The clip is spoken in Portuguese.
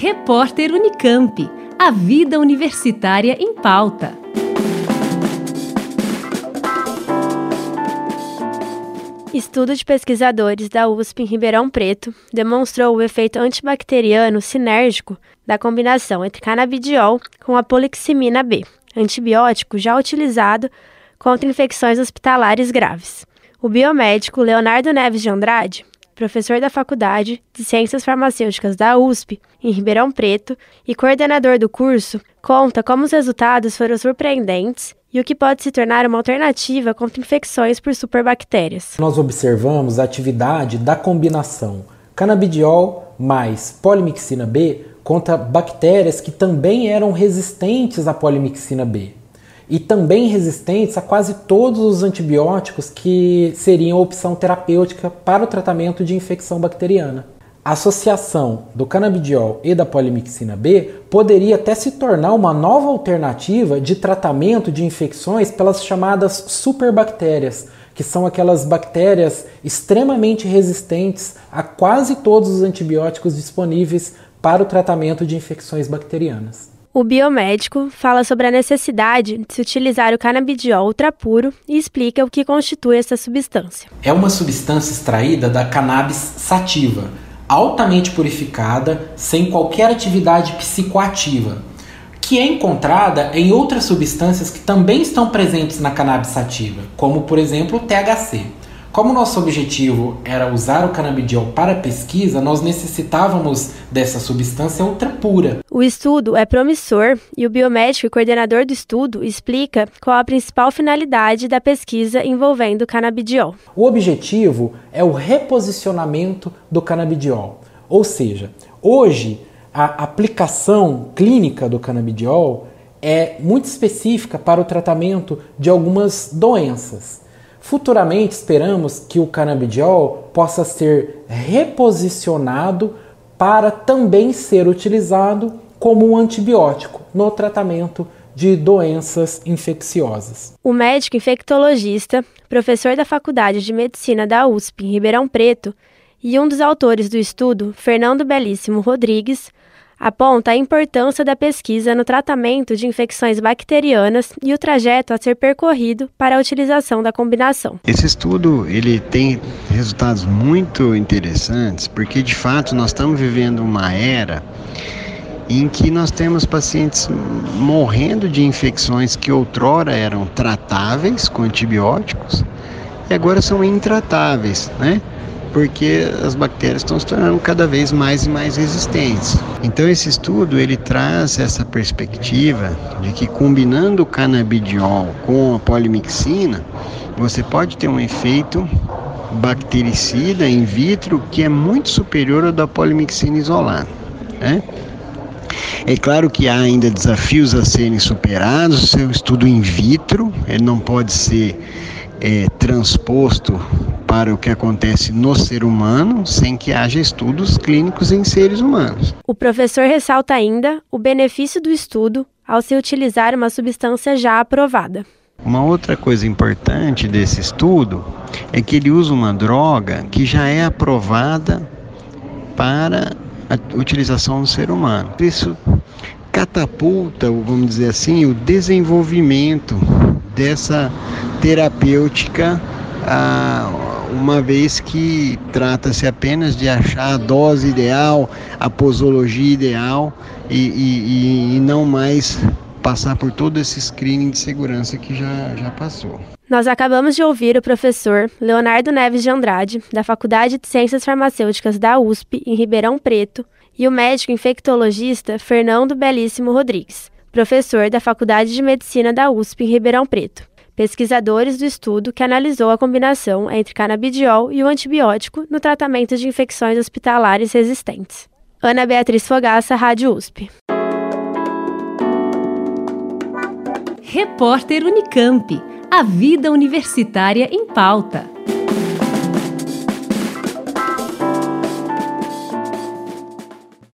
Repórter Unicamp. A vida universitária em pauta. Estudo de pesquisadores da USP em Ribeirão Preto demonstrou o efeito antibacteriano sinérgico da combinação entre canabidiol com a poliximina B, antibiótico já utilizado contra infecções hospitalares graves. O biomédico Leonardo Neves de Andrade professor da Faculdade de Ciências Farmacêuticas da USP, em Ribeirão Preto, e coordenador do curso, conta como os resultados foram surpreendentes e o que pode se tornar uma alternativa contra infecções por superbactérias. Nós observamos a atividade da combinação canabidiol mais polimixina B contra bactérias que também eram resistentes à polimixina B e também resistentes a quase todos os antibióticos que seriam opção terapêutica para o tratamento de infecção bacteriana. A associação do canabidiol e da polimixina B poderia até se tornar uma nova alternativa de tratamento de infecções pelas chamadas superbactérias, que são aquelas bactérias extremamente resistentes a quase todos os antibióticos disponíveis para o tratamento de infecções bacterianas. O biomédico fala sobre a necessidade de se utilizar o canabidiol ultrapuro e explica o que constitui essa substância. É uma substância extraída da cannabis sativa, altamente purificada, sem qualquer atividade psicoativa, que é encontrada em outras substâncias que também estão presentes na cannabis sativa, como por exemplo o THC. Como nosso objetivo era usar o canabidiol para pesquisa, nós necessitávamos dessa substância ultra pura. O estudo é promissor e o biomédico e coordenador do estudo explica qual a principal finalidade da pesquisa envolvendo o canabidiol. O objetivo é o reposicionamento do canabidiol, ou seja, hoje a aplicação clínica do canabidiol é muito específica para o tratamento de algumas doenças. Futuramente esperamos que o canabidiol possa ser reposicionado para também ser utilizado como um antibiótico no tratamento de doenças infecciosas. O médico infectologista, professor da Faculdade de Medicina da USP em Ribeirão Preto e um dos autores do estudo, Fernando Belíssimo Rodrigues, aponta a importância da pesquisa no tratamento de infecções bacterianas e o trajeto a ser percorrido para a utilização da combinação. Esse estudo ele tem resultados muito interessantes porque de fato nós estamos vivendo uma era em que nós temos pacientes morrendo de infecções que outrora eram tratáveis com antibióticos e agora são intratáveis, né? Porque as bactérias estão se tornando cada vez mais e mais resistentes. Então esse estudo ele traz essa perspectiva de que combinando o canabidiol com a polimixina, você pode ter um efeito bactericida in vitro que é muito superior ao da polimixina isolada. Né? É claro que há ainda desafios a serem superados. O seu estudo in vitro ele não pode ser é, transposto para o que acontece no ser humano sem que haja estudos clínicos em seres humanos. O professor ressalta ainda o benefício do estudo ao se utilizar uma substância já aprovada. Uma outra coisa importante desse estudo é que ele usa uma droga que já é aprovada para a utilização no ser humano. Isso catapulta, vamos dizer assim, o desenvolvimento dessa terapêutica uma vez que trata-se apenas de achar a dose ideal, a posologia ideal e, e, e não mais passar por todo esse screening de segurança que já, já passou. Nós acabamos de ouvir o professor Leonardo Neves de Andrade, da Faculdade de Ciências Farmacêuticas da USP, em Ribeirão Preto, e o médico infectologista Fernando Belíssimo Rodrigues, professor da Faculdade de Medicina da USP, em Ribeirão Preto pesquisadores do estudo que analisou a combinação entre canabidiol e o antibiótico no tratamento de infecções hospitalares resistentes. Ana Beatriz Fogaça, Rádio USP. Repórter Unicamp. A vida universitária em pauta.